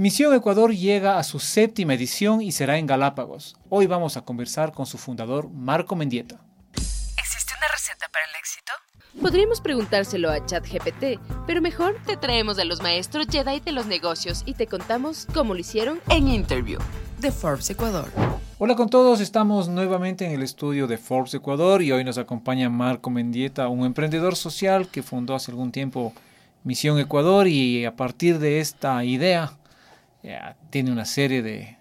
Misión Ecuador llega a su séptima edición y será en Galápagos. Hoy vamos a conversar con su fundador, Marco Mendieta. ¿Existe una receta para el éxito? Podríamos preguntárselo a ChatGPT, pero mejor te traemos a los maestros Jedi de los negocios y te contamos cómo lo hicieron En Interview de Forbes Ecuador. Hola con todos, estamos nuevamente en el estudio de Forbes Ecuador y hoy nos acompaña Marco Mendieta, un emprendedor social que fundó hace algún tiempo Misión Ecuador y a partir de esta idea ya, tiene una serie de,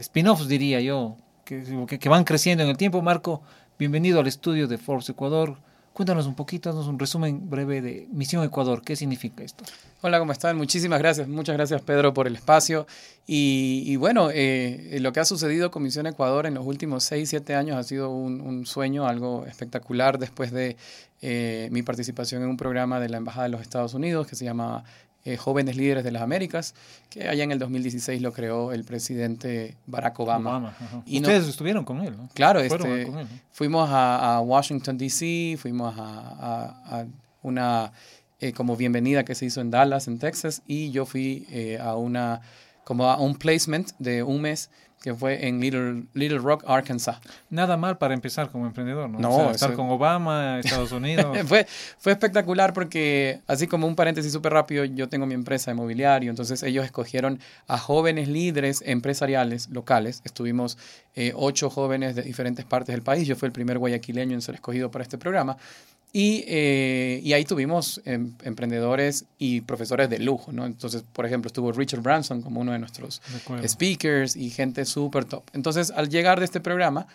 spin-offs, diría yo, que, van creciendo en el tiempo. Marco, bienvenido al estudio de Forbes Ecuador. Cuéntanos un poquito, haznos un resumen breve de Misión Ecuador. ¿Qué significa esto? Hola, ¿cómo están? Muchísimas gracias. Muchas gracias, Pedro, por el espacio. Y, bueno, eh, lo que ha sucedido con Misión Ecuador en los últimos 6, 7 años ha sido un, un sueño, algo espectacular después de eh, mi participación en un programa de la Embajada de los Estados Unidos que se llama eh, Jóvenes Líderes de las Américas, que allá en el 2016 lo creó el presidente Barack Obama. ajá. Y no- Ustedes estuvieron con él, ¿no? Claro, este, con él, ¿no? fuimos a, a Washington, D.C., fuimos a, a- a una eh, como bienvenida que se hizo en Dallas, en Texas, y yo fui eh, a una como a un placement de un mes que fue en Little, Little Rock, Arkansas. Nada mal para empezar como emprendedor, ¿no? No, O sea, estar con Obama, Estados Unidos. fue, fue espectacular porque, así como un paréntesis súper rápido, yo tengo mi empresa de mobiliario, entonces ellos escogieron a jóvenes líderes empresariales locales. Estuvimos eh, ocho jóvenes de diferentes partes del país. Yo fui el primer guayaquileño en ser escogido para este programa. Y, eh, y ahí tuvimos em, emprendedores y profesores de lujo, ¿no? Entonces, por ejemplo, estuvo Richard Branson como uno de nuestros De speakers y gente súper top. Entonces, al llegar de este programa,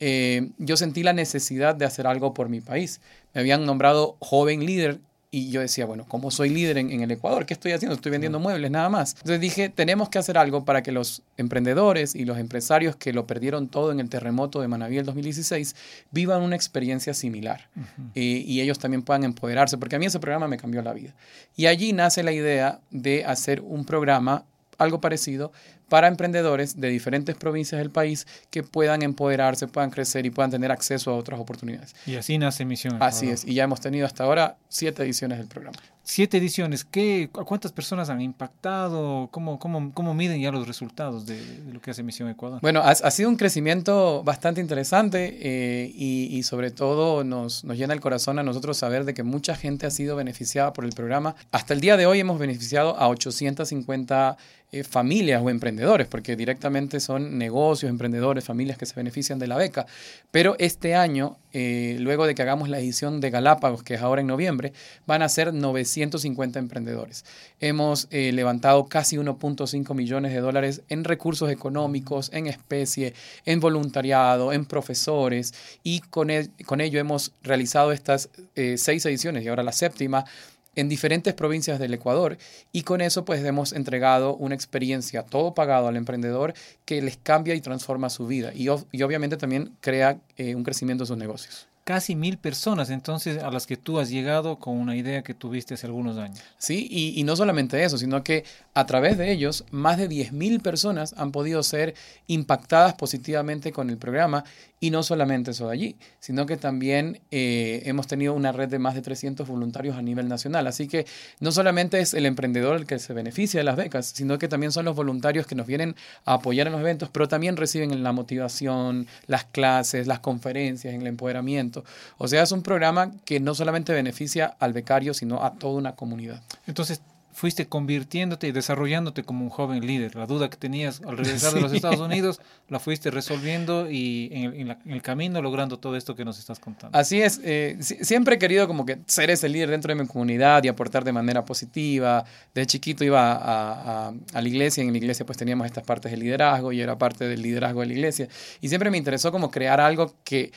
eh, yo sentí la necesidad de hacer algo por mi país. Me habían nombrado joven líder y yo decía, bueno, ¿cómo soy líder en, en el Ecuador? ¿Qué estoy haciendo? Estoy vendiendo muebles, nada más. Entonces dije, tenemos que hacer algo para que los emprendedores y los empresarios que lo perdieron todo en el terremoto de Manaví el 2016 vivan una experiencia similar eh, y ellos también puedan empoderarse, porque a mí ese programa me cambió la vida. Y allí nace la idea de hacer un programa, algo parecido, para emprendedores de diferentes provincias del país que puedan empoderarse, puedan crecer y puedan tener acceso a otras oportunidades. Y así nace Misión Así es, y ya hemos tenido hasta ahora siete ediciones del programa. Siete ediciones. ¿Qué, ¿A cuántas personas han impactado? ¿Cómo, cómo, cómo miden ya los resultados de, de lo que hace Misión Ecuador? Bueno, ha, ha sido un crecimiento bastante interesante eh, y, y sobre todo nos, nos llena el corazón a nosotros saber de que mucha gente ha sido beneficiada por el programa. Hasta el día de hoy hemos beneficiado a 850 eh, familias o emprendedores, porque directamente son negocios, emprendedores, familias que se benefician de la beca. Pero este año, eh, luego de que hagamos la edición de Galápagos, que es ahora en noviembre, van a ser 950 emprendedores. Hemos eh, levantado casi 1.5 millones de dólares en recursos económicos, en especie, en voluntariado, en profesores y con, el- con ello hemos realizado estas eh, seis ediciones y ahora la séptima en diferentes provincias del Ecuador y con eso pues hemos entregado una experiencia todo pagado al emprendedor que les cambia y transforma su vida y, y obviamente también crea eh, un crecimiento de sus negocios. Casi mil personas, entonces, a las que tú has llegado con una idea que tuviste hace algunos años. Sí, y, no solamente eso, sino que a través de ellos, más de 10.000 personas han podido ser impactadas positivamente con el programa. Y no solamente eso de allí, sino que también eh, hemos tenido una red de más de 300 voluntarios a nivel nacional. Así que no solamente es el emprendedor el que se beneficia de las becas, sino que también son los voluntarios que nos vienen a apoyar en los eventos, pero también reciben la motivación, las clases, las conferencias, en el empoderamiento. O sea, es un programa que no solamente beneficia al becario, sino a toda una comunidad. Entonces, fuiste convirtiéndote y desarrollándote como un joven líder. La duda que tenías al regresar de los. Estados Unidos la fuiste resolviendo y en el, en la- en el camino logrando todo esto que nos estás contando. Así es, eh, si- siempre he querido como que ser ese líder dentro de mi comunidad y aportar de manera positiva. De chiquito iba a, a- a la iglesia y en la iglesia pues teníamos estas partes de liderazgo y era parte del liderazgo de la iglesia. Y siempre me interesó como crear algo que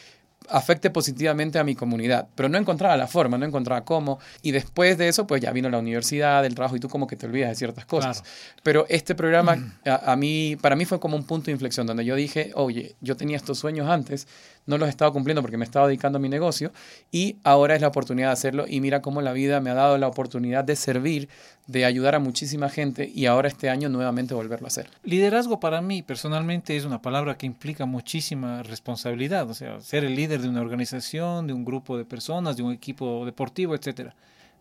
afecte positivamente a mi comunidad, pero no encontraba la forma, no encontraba cómo. Y después de eso, pues ya vino la universidad, el trabajo y tú como que te olvidas de ciertas cosas. Claro. Pero este programa a, a mí, para mí fue como un punto de inflexión donde yo dije, oye, yo tenía estos sueños antes, no los he estado cumpliendo porque me estaba dedicando a mi negocio y ahora es la oportunidad de hacerlo y mira cómo la vida me ha dado la oportunidad de servir, de ayudar a muchísima gente y ahora este año nuevamente volverlo a hacer. Liderazgo para mí personalmente es una palabra que implica muchísima responsabilidad, o sea, ser el líder de una organización, de un grupo de personas, de un equipo deportivo, etcétera.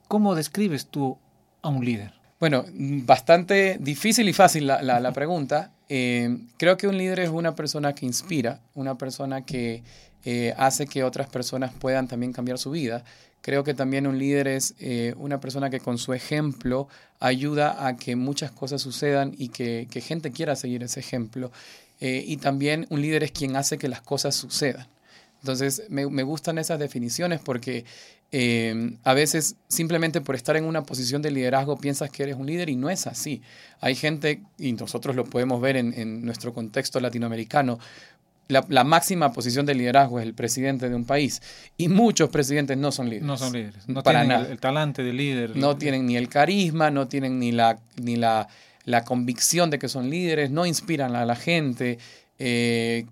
¿Cómo describes tú a un líder? Bueno, bastante difícil y fácil la, la, la pregunta. Eh, creo que un líder es una persona que inspira, una persona que eh, hace que otras personas puedan también cambiar su vida. Creo que también un líder es eh, una persona que con su ejemplo ayuda a que muchas cosas sucedan y que, gente quiera seguir ese ejemplo. y también un líder es quien hace que las cosas sucedan. Entonces, me gustan esas definiciones porque eh, a veces simplemente por estar en una posición de liderazgo piensas que eres un líder y no es así. Hay gente, y nosotros lo podemos ver en, en nuestro contexto latinoamericano, la, la, máxima posición de liderazgo es el presidente de un país. Y muchos presidentes no son líderes. No son líderes. No para tienen nada. El, el, talante de líder. No tienen ni el carisma, no tienen ni la, ni la, la convicción de que son líderes, no inspiran a la gente. Eh,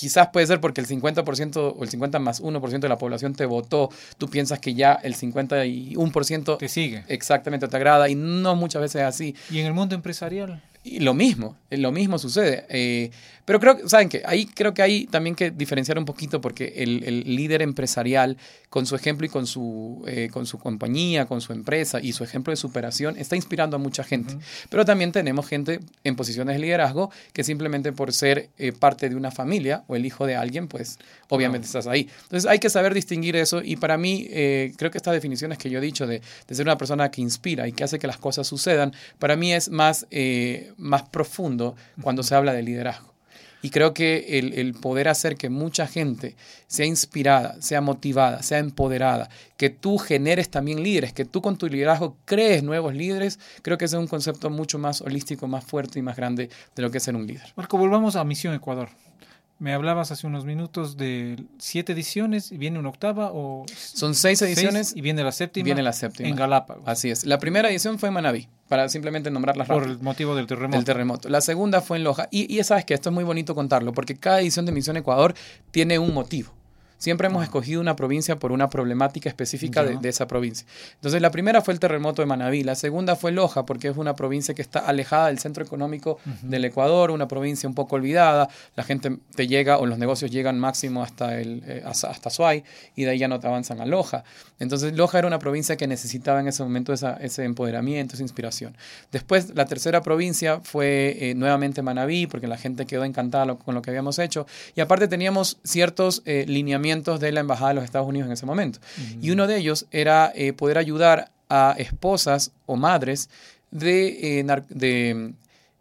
quizás puede ser porque el 50% o el 50 más 1% de la población te votó, tú piensas que ya el 51% te sigue. Exactamente, te agrada y no muchas veces es así. ¿Y en el mundo empresarial? Y lo mismo, lo mismo sucede. Eh, pero creo que, ¿saben qué? Ahí creo que hay también que diferenciar un poquito porque el, el líder empresarial, con su ejemplo y con su, eh, con su compañía, con su empresa y su ejemplo de superación, está inspirando a mucha gente. Uh -huh. Pero también tenemos gente en posiciones de liderazgo que simplemente por ser eh, parte de una familia o el hijo de alguien, pues obviamente estás ahí. Entonces hay que saber distinguir eso y para mí eh, creo que estas definiciones que yo he dicho de, de, ser una persona que inspira y que hace que las cosas sucedan, para mí es más, eh, más profundo cuando se habla de liderazgo. Y creo que el, el, poder hacer que mucha gente sea inspirada, sea motivada, sea empoderada, que tú generes también líderes, que tú con tu liderazgo crees nuevos líderes, creo que ese es un concepto mucho más holístico, más fuerte y más grande de lo que es ser un líder. Marco, volvamos a Misión Ecuador. Me hablabas hace unos minutos de siete ediciones y viene una octava o son seis ediciones seis, y viene la séptima. Viene la séptima en Galápagos. Así es. La primera edición fue en Manaví, para simplemente nombrarlas Por rápido. el motivo del terremoto. Del terremoto. La segunda fue en Loja. Y, y sabes que esto es muy bonito contarlo, porque cada edición de Misión Ecuador tiene un motivo. Siempre hemos escogido una provincia por una problemática específica de, de, esa provincia. Entonces, la primera fue el terremoto de Manabí, la segunda fue Loja, porque es una provincia que está alejada del centro económico uh -huh. del Ecuador, una provincia un poco olvidada. La gente te llega o los negocios llegan máximo hasta, el, eh, hasta, hasta Suay y de ahí ya no te avanzan a Loja. Entonces, Loja era una provincia que necesitaba en ese momento esa, ese empoderamiento, esa inspiración. Después, la tercera provincia fue eh, nuevamente Manabí, porque la gente quedó encantada con lo que habíamos hecho. Y aparte, teníamos ciertos eh, lineamientos de la Embajada de los Estados Unidos en ese momento. Uh -huh. Y uno de ellos era eh, poder ayudar a esposas o madres de, eh, de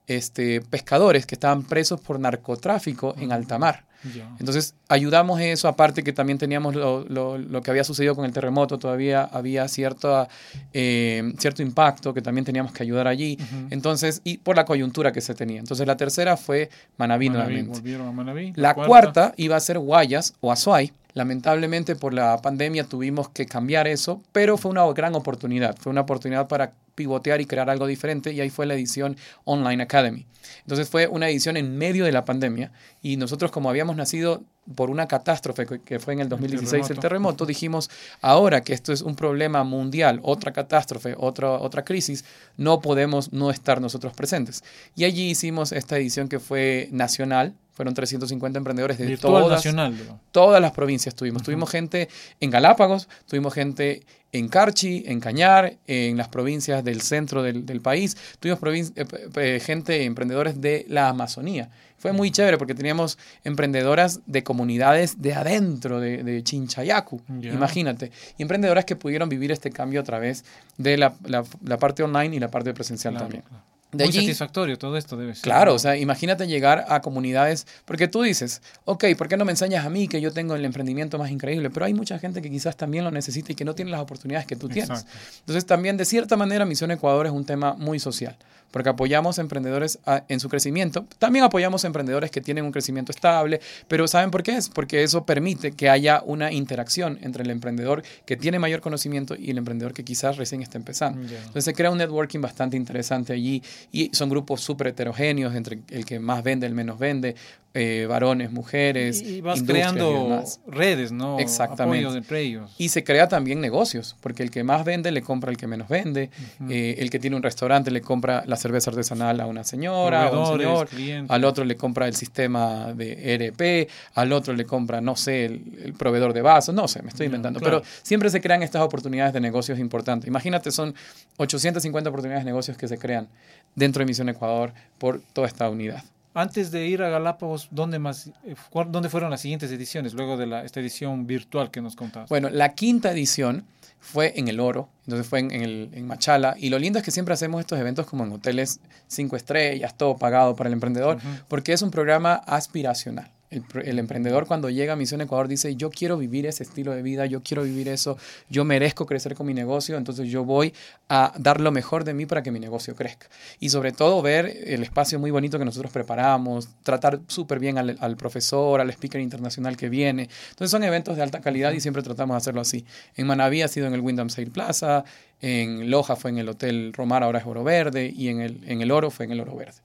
este, pescadores que estaban presos por narcotráfico uh -huh. en alta mar. Yeah. Entonces ayudamos eso, aparte que también teníamos lo, lo, lo, que había sucedido con el terremoto, todavía había cierto, eh, cierto impacto que también teníamos que ayudar allí. Uh -huh. Entonces, y por la coyuntura que se tenía. Entonces la tercera fue Manabí, Manabí nuevamente. Volvieron a Manabí. La, la cuarta. cuarta. iba a ser Guayas o Azuay. Lamentablemente por la pandemia tuvimos que cambiar eso, pero fue una gran oportunidad. Fue una oportunidad para pivotear y crear algo diferente y ahí fue la edición Online Academy. Entonces fue una edición en medio de la pandemia y nosotros como habíamos nacido por una catástrofe que fue en el 2016 el terremoto, el terremoto dijimos, ahora que esto es un problema mundial, otra catástrofe, otra, otra crisis, no podemos no estar nosotros presentes. Y allí hicimos esta edición que fue nacional, fueron 350 emprendedores de todas, nacional, todas las provincias tuvimos. Uh -huh. Tuvimos gente en Galápagos, tuvimos gente en Carchi, en Cañar, en las provincias del centro del, del país, tuvimos eh, eh, gente, emprendedores de la Amazonía. Fue muy chévere porque teníamos emprendedoras de comunidades de adentro de, de Chinchayacu, yeah. imagínate, y emprendedoras que pudieron vivir este cambio a través de la, la, la parte online y la parte presencial claro, también. Claro. De Muy allí, satisfactorio todo esto debe ser. Claro, o sea, imagínate llegar a comunidades, porque tú dices, ok, ¿por qué no me enseñas a mí que yo tengo el emprendimiento más increíble? Pero hay mucha gente que quizás también lo necesita y que no tiene las oportunidades que tú tienes. Exacto. Entonces también, de cierta manera, Misión Ecuador es un tema muy social porque apoyamos a emprendedores a, en su crecimiento. También apoyamos a emprendedores que tienen un crecimiento estable, pero ¿saben por qué es? Porque eso permite que haya una interacción entre el emprendedor que tiene mayor conocimiento y el emprendedor que quizás recién está empezando. Yeah. Entonces se crea un networking bastante interesante allí y son grupos súper heterogéneos entre el que más vende, el menos vende, eh, varones, mujeres. Y vas y creando redes, ¿no? Exactamente. Apoyo entre ellos. Y se crea también negocios, porque el que más vende le compra al que menos vende, eh, el que tiene un restaurante le compra la cerveza artesanal a una señora, a un Proveedores, señor, clientes. al otro le compra el sistema de ERP, al otro le compra, no sé, el, el proveedor de vasos, no sé, me estoy inventando, claro. pero siempre se crean estas oportunidades de negocios importantes. Imagínate, son 850 oportunidades de negocios que se crean dentro de Misión Ecuador por toda esta unidad. Antes de ir a Galápagos, ¿dónde más, eh, dónde fueron las siguientes ediciones luego de la, esta edición virtual que nos contabas? Bueno, la quinta edición fue en el Oro, entonces fue en, en el, en Machala. Y lo lindo es que siempre hacemos estos eventos como en hoteles cinco estrellas, todo pagado para el emprendedor, porque es un programa aspiracional. El, pr- el emprendedor cuando llega a Misión Ecuador dice, yo quiero vivir ese estilo de vida, yo quiero vivir eso, yo merezco crecer con mi negocio, entonces yo voy a dar lo mejor de mí para que mi negocio crezca. Y sobre todo ver el espacio muy bonito que nosotros preparamos, tratar súper bien al, al profesor, al speaker internacional que viene. Entonces son eventos de alta calidad y siempre tratamos de hacerlo así. En Manaví ha sido en el Wyndham Sail Plaza, en Loja fue en el Hotel Romar, ahora es Oro Verde, y en el, en el Oro fue en el Oro Verde.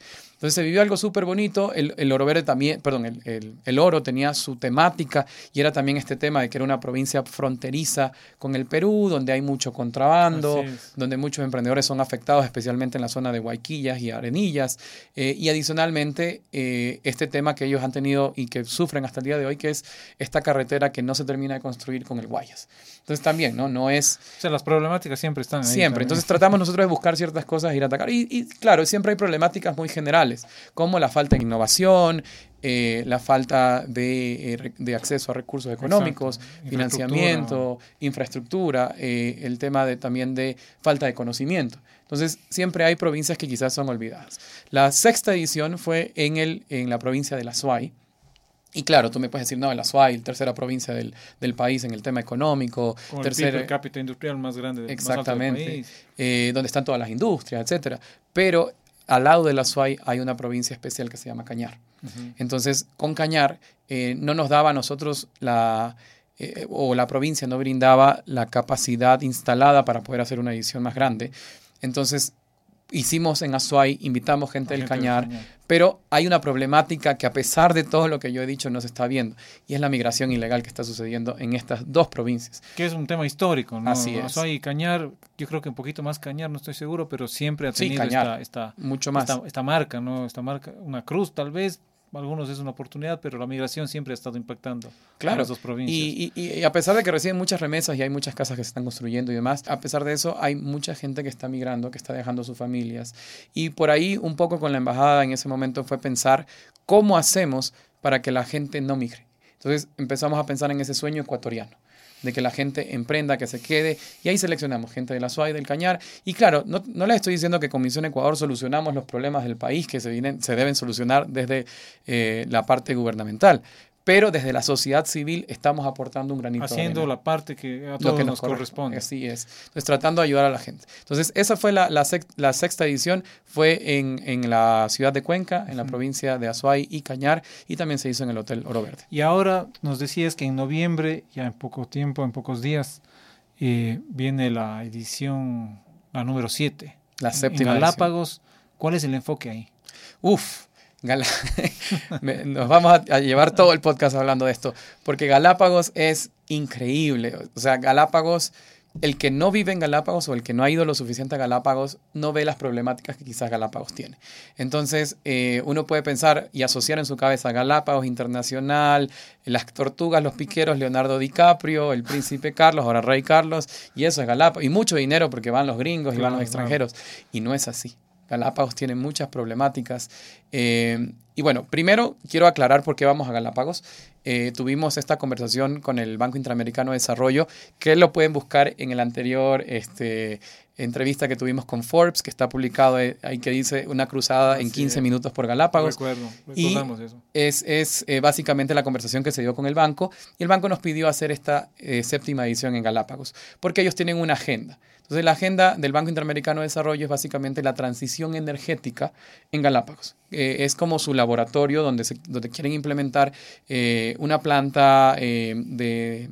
Entonces se vivió algo súper bonito. El, el Oro Verde también, perdón, el, el- el Oro tenía su temática y era también este tema de que era una provincia fronteriza con el Perú, donde hay mucho contrabando, donde muchos emprendedores son afectados, especialmente en la zona de Guayquillas y Arenillas. Eh, y adicionalmente, eh, este tema que ellos han tenido y que sufren hasta el día de hoy, que es esta carretera que no se termina de construir con el Guayas. Entonces también, ¿no? No es... O sea, las problemáticas siempre están ahí. Siempre. también. Entonces tratamos nosotros de buscar ciertas cosas e ir a atacar. Y, y, claro, siempre hay problemáticas muy generales, como la falta de innovación, eh, la falta de, eh, de acceso a recursos económicos, Exacto. financiamiento, infraestructura, eh, el tema de, también de falta de conocimiento. Entonces, siempre hay provincias que quizás son olvidadas. La sexta edición fue en, el, en la provincia de la Suay. Y claro, tú me puedes decir, no, la Suay, tercera provincia del, del país en el tema económico, Con el tercera, PIB per cápita industrial más grande del más alto del Exactamente. país. eh, donde están todas las industrias, etcétera. Pero al lado de la SUAY hay una provincia especial que se llama Cañar. Entonces, con Cañar eh, no nos daba a nosotros la, eh, o la provincia no brindaba la capacidad instalada para poder hacer una edición más grande. Entonces, hicimos en Azuay, invitamos gente del Cañar, pero hay una problemática que a pesar de todo lo que yo he dicho no se está viendo, y es la migración ilegal que está sucediendo en estas dos provincias. Que es un tema histórico, ¿no? Así es. Azuay y Cañar, yo creo que un poquito más Cañar, no estoy seguro, pero siempre ha Sí, tenido Cañar. esta, esta, Mucho más. esta, esta marca, ¿no? Esta marca, una cruz tal vez, algunos es una oportunidad, pero la migración siempre ha estado impactando a Claro. las dos provincias. Y, y- y a pesar de que reciben muchas remesas y hay muchas casas que se están construyendo y demás, a pesar de eso hay mucha gente que está migrando, que está dejando sus familias. Y por ahí un poco con la embajada en ese momento fue pensar cómo hacemos para que la gente no migre. Entonces empezamos a pensar en ese sueño ecuatoriano de que la gente emprenda, que se quede, y ahí seleccionamos gente de la SUAY, del Cañar, y claro, no, no les estoy diciendo que con Misión Ecuador solucionamos los problemas del país que se, vienen, se deben solucionar desde eh, la parte gubernamental, pero desde la sociedad civil estamos aportando un granito de Haciendo la parte que a Lo todos que nos, corre- corresponde. Así es. Entonces, tratando de ayudar a la gente. Entonces, esa fue la, la, sec- la sexta edición, fue en, en la ciudad de Cuenca, en la provincia de Azuay y Cañar, y también se hizo en el Hotel Oro Verde. Y ahora nos decías que en noviembre, ya en poco tiempo, en pocos días, eh, viene la edición, la número 7. La En séptima Galápagos, ¿cuál es el enfoque ahí? Uf, Nos vamos a, a llevar todo el podcast hablando de esto, porque Galápagos es increíble. O sea, Galápagos, el que no vive en Galápagos o el que no ha ido lo suficiente a Galápagos, no ve las problemáticas que quizás Galápagos tiene. Entonces, eh, uno puede pensar y asociar en su cabeza Galápagos Internacional, las tortugas, los piqueros, Leonardo DiCaprio, el príncipe Carlos, ahora rey Carlos, y eso es Galápagos. Y mucho dinero porque van los gringos y van los extranjeros. Y no es así. Galápagos tiene muchas problemáticas. Eh, y bueno, primero quiero aclarar por qué vamos a Galápagos. Eh, tuvimos esta conversación con el Banco Interamericano de Desarrollo, que lo pueden buscar en el anterior este, entrevista que tuvimos con Forbes, que está publicado ahí que dice una cruzada en Así 15 es. minutos por Galápagos. Recuerdo, Y- recordamos eso. Es, es, eh, básicamente la conversación que se dio con el banco y el banco nos pidió hacer esta eh, séptima edición en Galápagos, porque ellos tienen una agenda. Entonces la agenda del Banco Interamericano de Desarrollo es básicamente la transición energética en Galápagos. Eh, es como su laboratorio donde, se, donde quieren implementar eh, una planta eh, de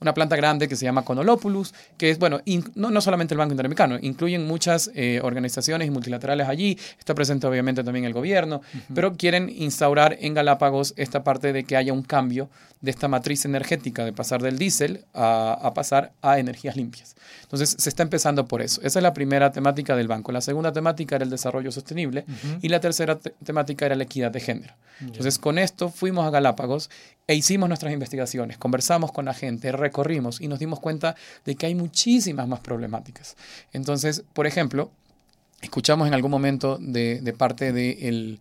una planta grande que se llama Conolopulus, que es, bueno, no, no, solamente el Banco Interamericano, incluyen muchas eh, organizaciones multilaterales allí, está presente obviamente también el gobierno, pero quieren instaurar en Galápagos esta parte de que haya un cambio de esta matriz energética, de pasar del diésel a, pasar a energías limpias. Entonces, se está empezando por eso. Esa es la primera temática del banco. La segunda temática era el desarrollo sostenible y la tercera temática era la equidad de género. Entonces, con esto fuimos a Galápagos e hicimos nuestras investigaciones, conversamos con la gente, recorrimos y nos dimos cuenta de que hay muchísimas más problemáticas. Entonces, por ejemplo, escuchamos en algún momento de, parte del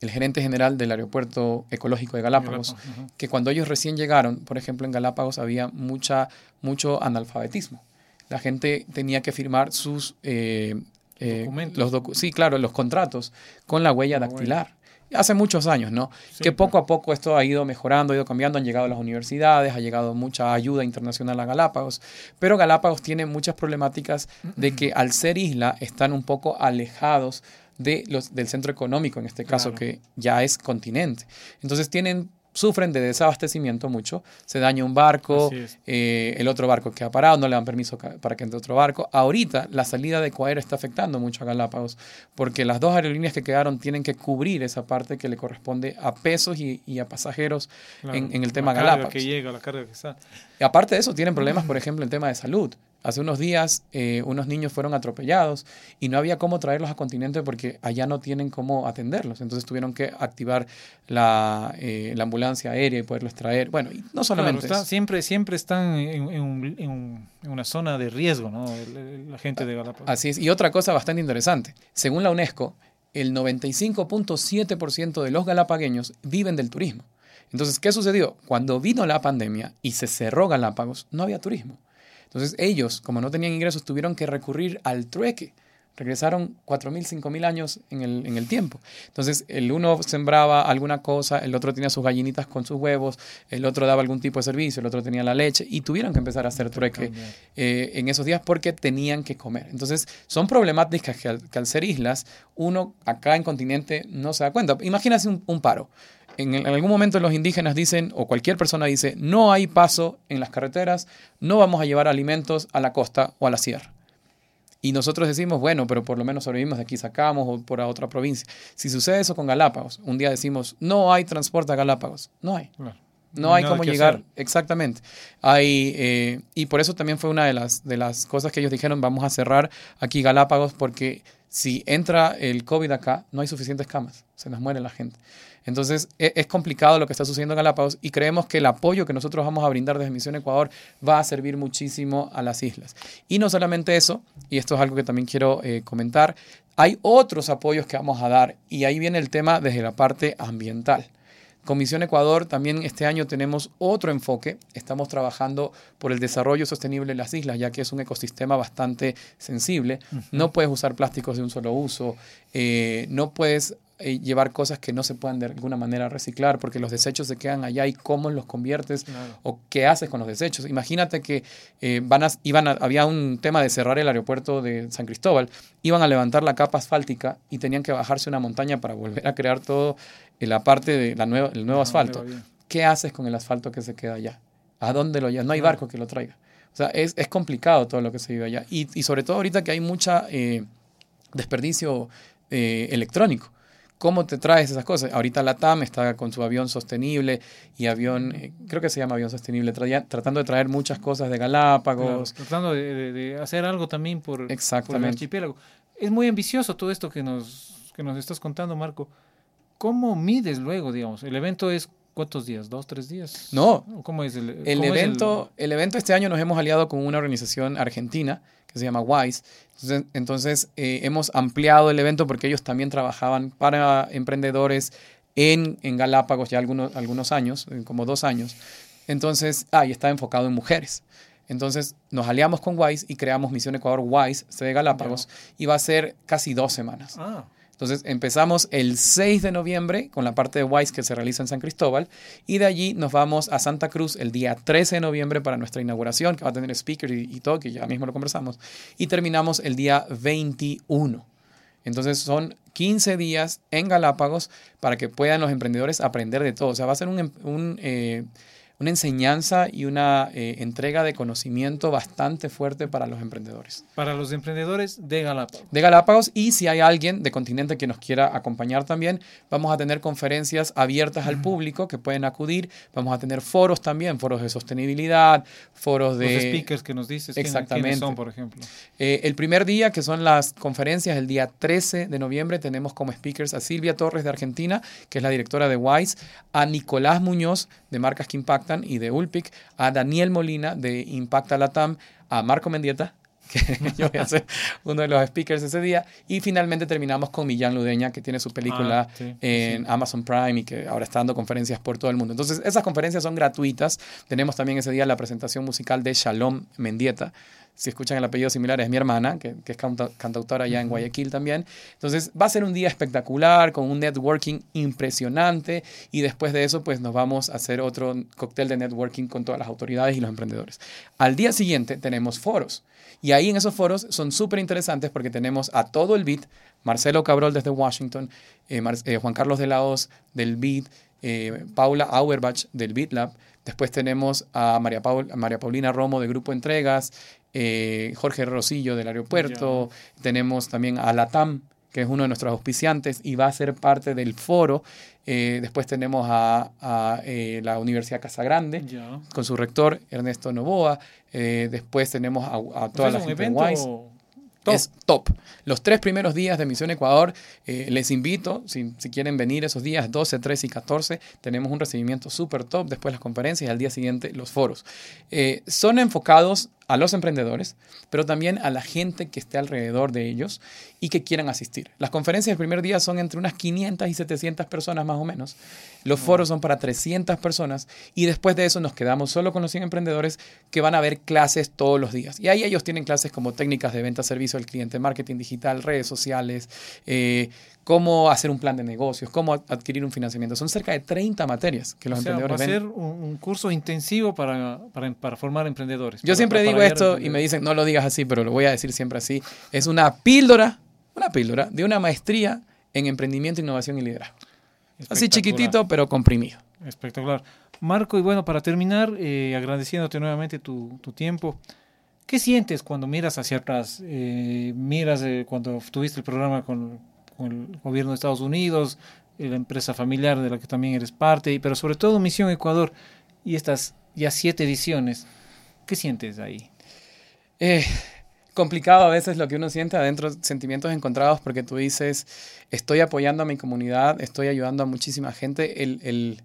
el gerente general del aeropuerto ecológico de Galápagos, que cuando ellos recién llegaron, por ejemplo, en Galápagos había mucha, mucho analfabetismo. La gente tenía que firmar sus... Eh, eh, los sí, claro, los contratos con la huella dactilar hace muchos años, ¿no? que poco a poco esto ha ido mejorando, ha ido cambiando, han llegado las universidades, ha llegado mucha ayuda internacional a Galápagos, pero Galápagos tiene muchas problemáticas de que al ser isla están un poco alejados de los, del centro económico, en este caso, que ya es continente. Entonces tienen sufren de desabastecimiento mucho, se daña un barco, eh, el otro barco queda parado, no le dan permiso para que entre otro barco. Ahorita la salida de Coaero está afectando mucho a Galápagos, porque las dos aerolíneas que quedaron tienen que cubrir esa parte que le corresponde a pesos y, a pasajeros en, el tema Galápagos. que llega, la carga que está. Y aparte de eso, tienen problemas, por ejemplo, en tema de salud. Hace unos días eh, unos niños fueron atropellados y no había cómo traerlos a continente porque allá no tienen cómo atenderlos. Entonces tuvieron que activar la, eh, la ambulancia aérea y poderlos traer. Bueno, y no solamente Siempre, siempre están en, una zona de riesgo, ¿no? La gente de Galápagos. Así es. Y otra cosa bastante interesante. Según la UNESCO, el 95.7% de los galapagueños viven del turismo. Entonces, ¿qué sucedió? Cuando vino la pandemia y se cerró Galápagos, no había turismo. Entonces ellos, como no tenían ingresos, tuvieron que recurrir al trueque. Regresaron 4.000, 5.000 años en el, en el tiempo. Entonces el uno sembraba alguna cosa, el otro tenía sus gallinitas con sus huevos, el otro daba algún tipo de servicio, el otro tenía la leche y tuvieron que empezar a hacer trueque eh, en esos días porque tenían que comer. Entonces son problemáticas que al, ser islas, uno acá en continente no se da cuenta. Imagínate un paro en, algún momento los indígenas dicen, o cualquier persona dice, no hay paso en las carreteras, no vamos a llevar alimentos a la costa o a la sierra. Y nosotros decimos, bueno, pero por lo menos sobrevivimos de aquí, sacamos o por a otra provincia. Si sucede eso con Galápagos, un día decimos, no hay transporte a Galápagos. No hay. No, hay cómo llegar. Exactamente. Hay, eh, y por eso también fue una de las, de las cosas que ellos dijeron, vamos a cerrar aquí Galápagos porque si entra el COVID acá, no hay suficientes camas, se nos muere la gente. Entonces e, es, complicado lo que está sucediendo en Galápagos y creemos que el apoyo que nosotros vamos a brindar desde Misión Ecuador va a servir muchísimo a las islas. Y no solamente eso, y esto es algo que también quiero eh, comentar, hay otros apoyos que vamos a dar y ahí viene el tema desde la parte ambiental. Comisión Ecuador también este año tenemos otro enfoque. Estamos trabajando por el desarrollo sostenible de las islas, ya que es un ecosistema bastante sensible. No puedes usar plásticos de un solo uso, eh, no puedes eh, llevar cosas que no se puedan de alguna manera reciclar porque los desechos se quedan allá y cómo los conviertes o qué haces con los desechos. Imagínate que eh, van a, iban había un tema de cerrar el aeropuerto de San Cristóbal, iban a levantar la capa asfáltica y tenían que bajarse una montaña para volver a crear todo en la parte de la nueva, el nuevo asfalto. ¿Qué haces con el asfalto que se queda allá? ¿A dónde lo llevas? No hay barco que lo traiga. O sea, es, es complicado todo lo que se vive allá. Y, y sobre todo ahorita que hay mucha eh, desperdicio electrónico. ¿Cómo te traes esas cosas? Ahorita la TAM está con su avión sostenible y avión, eh, creo que se llama avión sostenible, tratando de traer muchas cosas de Galápagos. tratando de, hacer algo también por, el archipiélago. Es muy ambicioso todo esto que nos, que nos estás contando, Marco. ¿Cómo mides luego, digamos? El evento es ¿Cuántos días? ¿Dos, tres días? No. ¿Cómo es el, el evento? el... evento este año nos hemos aliado con una organización argentina que se llama WISE. Entonces, eh, hemos ampliado el evento porque ellos también trabajaban para emprendedores en, en Galápagos ya algunos, algunos años, como dos años. Entonces, ah, y está enfocado en mujeres. Entonces nos aliamos con WISE y creamos Misión Ecuador WISE, de Galápagos, y va a ser casi dos semanas. Ah. Entonces empezamos el 6 de noviembre con la parte de WISE que se realiza en San Cristóbal y de allí nos vamos a Santa Cruz el día 13 de noviembre para nuestra inauguración que va a tener speaker y, y todo, que ya mismo lo conversamos. Y terminamos el día 21. Entonces son 15 días en Galápagos para que puedan los emprendedores aprender de todo. O sea, va a ser un, un eh, una enseñanza y una eh, entrega de conocimiento bastante fuerte para los emprendedores. Para los emprendedores de Galápagos. De Galápagos y si hay alguien de continente que nos quiera acompañar también, vamos a tener conferencias abiertas al público que pueden acudir, vamos a tener foros también, foros de sostenibilidad, foros de... Los speakers que nos dices, ¿quiénes- Exactamente. ¿quiénes son, por ejemplo? Eh, el primer día, que son las conferencias, el día 13 de noviembre, tenemos como speakers a Silvia Torres de Argentina, que es la directora de WISE, a Nicolás Muñoz de Marcas que Impactan y de Ulpic, a Daniel Molina de Impacta Latam, a Marco Mendieta, que yo voy a ser uno de los speakers ese día, y finalmente terminamos con Millán Ludeña, que tiene su película Ah, sí, en Amazon Prime y que ahora está dando conferencias por todo el mundo. Entonces, esas conferencias son gratuitas. Tenemos también ese día la presentación musical de Shalom Mendieta. Si escuchan el apellido similar, es mi hermana, que, que es canta- cantautora allá en Guayaquil también. Entonces, va a ser un día espectacular, con un networking impresionante. Y después de eso, pues nos vamos a hacer otro cóctel de networking con todas las autoridades y los emprendedores. Al día siguiente tenemos foros. Y ahí en esos foros son súper interesantes porque tenemos a todo el BIT, Marcelo Cabrol desde Washington, eh, eh, Juan Carlos de la Hoz del BIT, eh, Paula Auerbach del BitLab. Después tenemos a María, Paul- a María Paulina Romo de Grupo Entregas, eh, Jorge Rosillo del aeropuerto. Tenemos también a Latam, que es uno de nuestros auspiciantes y va a ser parte del foro. Eh, después tenemos a, a, eh, la Universidad Casagrande Ya. con su rector Ernesto Novoa. Después tenemos a, a toda la gente de top. Es top. Los tres primeros días de Misión Ecuador, eh, les invito, si, si quieren venir esos días, 12, 13 y 14, tenemos un recibimiento súper top, después las conferencias y al día siguiente los foros. Eh, son enfocados a los emprendedores, pero también a la gente que esté alrededor de ellos y que quieran asistir. Las conferencias del primer día son entre unas 500 y 700 personas más o menos. Los foros son para 300 personas y después de eso nos quedamos solo con los 100 emprendedores que van a ver clases todos los días. Y ahí ellos tienen clases como técnicas de venta, servicio al cliente, marketing digital, redes sociales, eh, cómo hacer un plan de negocios, cómo ad- adquirir un financiamiento. Son cerca de 30 materias que los O sea, va a emprendedores ven. ser un, un curso intensivo para, para, para formar emprendedores. Yo para- siempre digo esto y me emprendedores. dicen, no lo digas así, pero lo voy a decir siempre así. Es una píldora, una píldora de una maestría en emprendimiento, innovación y liderazgo. Así chiquitito, pero comprimido. Espectacular. Marco, y bueno, para terminar, eh, agradeciéndote nuevamente tu, tu tiempo, ¿qué sientes cuando miras hacia atrás? Eh, miras eh, cuando tuviste el programa con, con el gobierno de Estados Unidos, eh, la empresa familiar de la que también eres parte, pero sobre todo Misión Ecuador y estas ya siete ediciones. ¿Qué sientes ahí? Eh, complicado a veces lo que uno siente adentro, sentimientos encontrados, porque tú dices, estoy apoyando a mi comunidad, estoy ayudando a muchísima gente. El, el-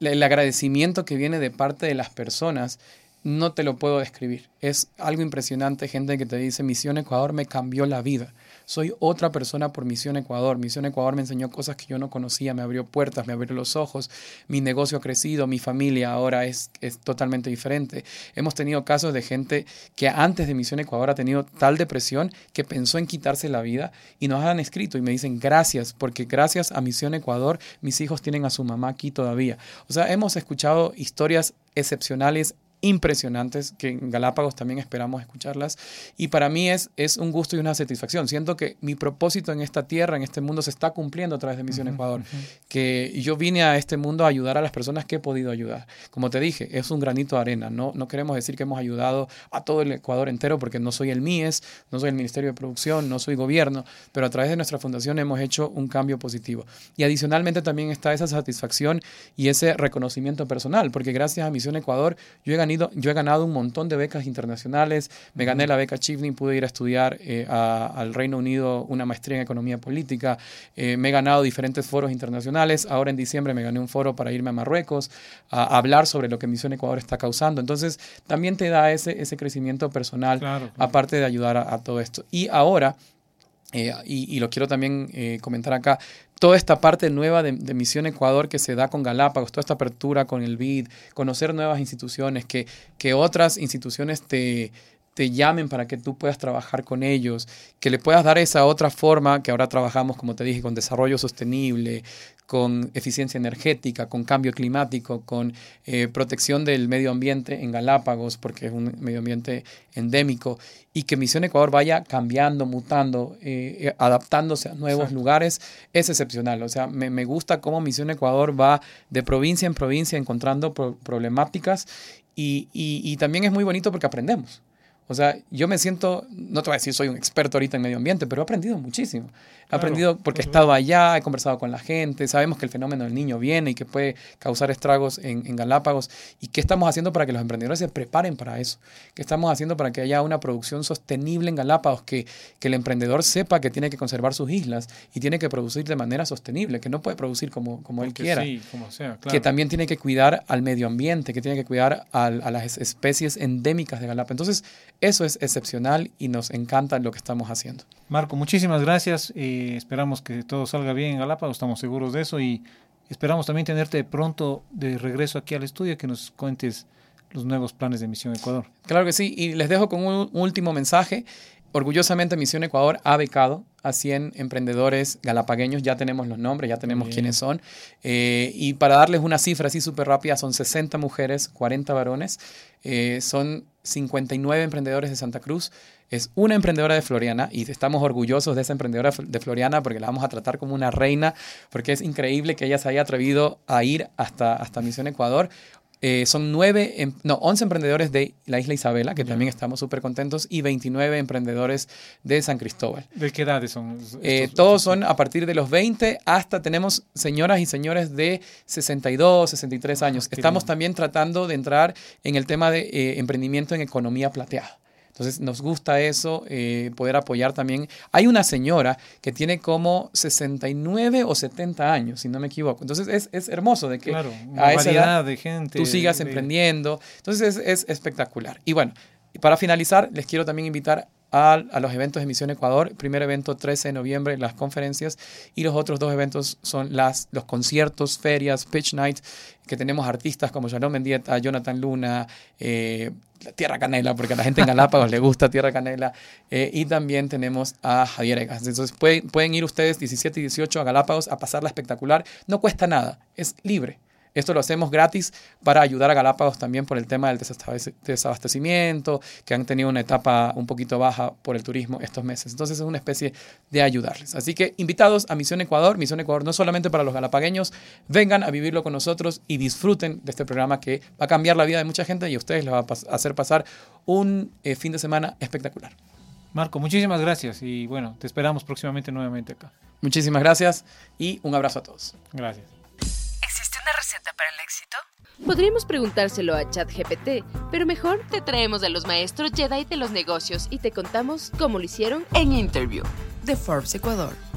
el agradecimiento que viene de parte de las personas no te lo puedo describir. Es algo impresionante, gente que te dice, Misión Ecuador me cambió la vida. Soy otra persona por Misión Ecuador. Misión Ecuador me enseñó cosas que yo no conocía, me abrió puertas, me abrió los ojos. Mi negocio ha crecido, mi familia ahora es, es totalmente diferente. Hemos tenido casos de gente que antes de Misión Ecuador ha tenido tal depresión que pensó en quitarse la vida y nos han escrito y me dicen gracias, porque gracias a Misión Ecuador mis hijos tienen a su mamá aquí todavía. O sea, hemos escuchado historias excepcionales impresionantes que en Galápagos también esperamos escucharlas y para mí es, es un gusto y una satisfacción. Siento que mi propósito en esta tierra, en este mundo se está cumpliendo a través de Misión Ecuador, que yo vine a este mundo a ayudar a las personas que he podido ayudar. Como te dije, es un granito de arena, no, no queremos decir que hemos ayudado a todo el Ecuador entero porque no soy el MIES, no soy el Ministerio de Producción, no soy gobierno, pero a través de nuestra fundación hemos hecho un cambio positivo. Y adicionalmente también está esa satisfacción y ese reconocimiento personal, porque gracias a Misión Ecuador yo he ganado, yo he ganado un montón de becas internacionales, me gané la beca Chivney, pude ir a estudiar eh, a- al Reino Unido una maestría en economía política, eh, me he ganado diferentes foros internacionales, ahora en diciembre me gané un foro para irme a Marruecos a, hablar sobre lo que Misión Ecuador está causando, entonces también te da ese, ese crecimiento personal, Claro, claro. aparte de ayudar a, a todo esto. Y ahora... Eh, y, y lo quiero también eh, comentar acá, toda esta parte nueva de, de Misión Ecuador que se da con Galápagos, toda esta apertura con el BID, conocer nuevas instituciones, que, que otras instituciones te, te llamen para que tú puedas trabajar con ellos, que le puedas dar esa otra forma que ahora trabajamos, como te dije, con desarrollo sostenible, con eficiencia energética, con cambio climático, con eh, protección del medio ambiente en Galápagos, porque es un medio ambiente endémico, y que Misión Ecuador vaya cambiando, mutando, eh, eh, adaptándose a nuevos lugares, es excepcional. O sea, me, gusta cómo Misión Ecuador va de provincia en provincia encontrando problemáticas y, y también es muy bonito porque aprendemos. O sea, yo me siento, no te voy a decir soy un experto ahorita en medio ambiente, pero he aprendido muchísimo. He aprendido porque he estado allá, he conversado con la gente, sabemos que el fenómeno del niño viene y que puede causar estragos en, en, Galápagos. ¿Y qué estamos haciendo para que los emprendedores se preparen para eso? ¿Qué estamos haciendo para que haya una producción sostenible en Galápagos? Que, que el emprendedor sepa que tiene que conservar sus islas y tiene que producir de manera sostenible, que no puede producir como, como él quiera. Sí, como sea, claro. Que también tiene que cuidar al medio ambiente, que tiene que cuidar a, a las especies endémicas de Galápagos. Entonces, eso es excepcional y nos encanta lo que estamos haciendo. Marco, muchísimas gracias. Eh, esperamos que todo salga bien en Galápagos, estamos seguros de eso y esperamos también tenerte pronto de regreso aquí al estudio que nos cuentes los nuevos planes de Misión Ecuador. Claro que sí, y les dejo con un último mensaje. Orgullosamente Misión Ecuador ha becado a 100 emprendedores galapagueños, ya tenemos los nombres, ya tenemos quiénes son. Eh, y para darles una cifra así súper rápida, son 60 mujeres, 40 varones, eh, son 59 emprendedores de Santa Cruz, es una emprendedora de Floriana y estamos orgullosos de esa emprendedora de Floriana porque la vamos a tratar como una reina, porque es increíble que ella se haya atrevido a ir hasta, hasta Misión Ecuador. Eh, son nueve, em, no, 11 emprendedores de la isla Isabela, que también estamos súper contentos, y 29 emprendedores de San Cristóbal. ¿De qué edades son? Eh, todos son a partir de los 20 hasta tenemos señoras y señores de 62, 63 años. Estamos también tratando de entrar en el tema de eh, emprendimiento en economía plateada. Entonces nos gusta eso, eh, poder apoyar también. Hay una señora que tiene como 69 o 70 años, si no me equivoco. Entonces es, es hermoso de que claro, a esa edad de gente, tú sigas emprendiendo. Entonces es, es espectacular. Y bueno, para finalizar, les quiero también invitar a, a, los eventos de Misión Ecuador. primer evento 13 de noviembre, las conferencias, y los otros dos eventos son las, los conciertos, ferias, pitch night, que tenemos artistas como Shalom Mendieta, Jonathan Luna, eh, Tierra Canela, porque a la gente en Galápagos le gusta Tierra Canela. Eh, y también tenemos a Javier Egas. Entonces pueden, pueden ir ustedes 17 y 18 a Galápagos a pasarla espectacular. No cuesta nada, es libre. Esto lo hacemos gratis para ayudar a Galápagos también por el tema del desabastecimiento, que han tenido una etapa un poquito baja por el turismo estos meses. Entonces es una especie de ayudarles. Así que invitados a Misión Ecuador. Misión Ecuador no solamente para los galapagueños, vengan a vivirlo con nosotros y disfruten de este programa que va a cambiar la vida de mucha gente y a ustedes les va a hacer pasar un eh, fin de semana espectacular. Marco, muchísimas gracias y bueno, te esperamos próximamente nuevamente acá. Muchísimas gracias y un abrazo a todos. Gracias receta para el éxito? Podríamos preguntárselo a ChatGPT, pero mejor te traemos a los maestros Jedi de los negocios y te contamos cómo lo hicieron en Interview de Forbes Ecuador.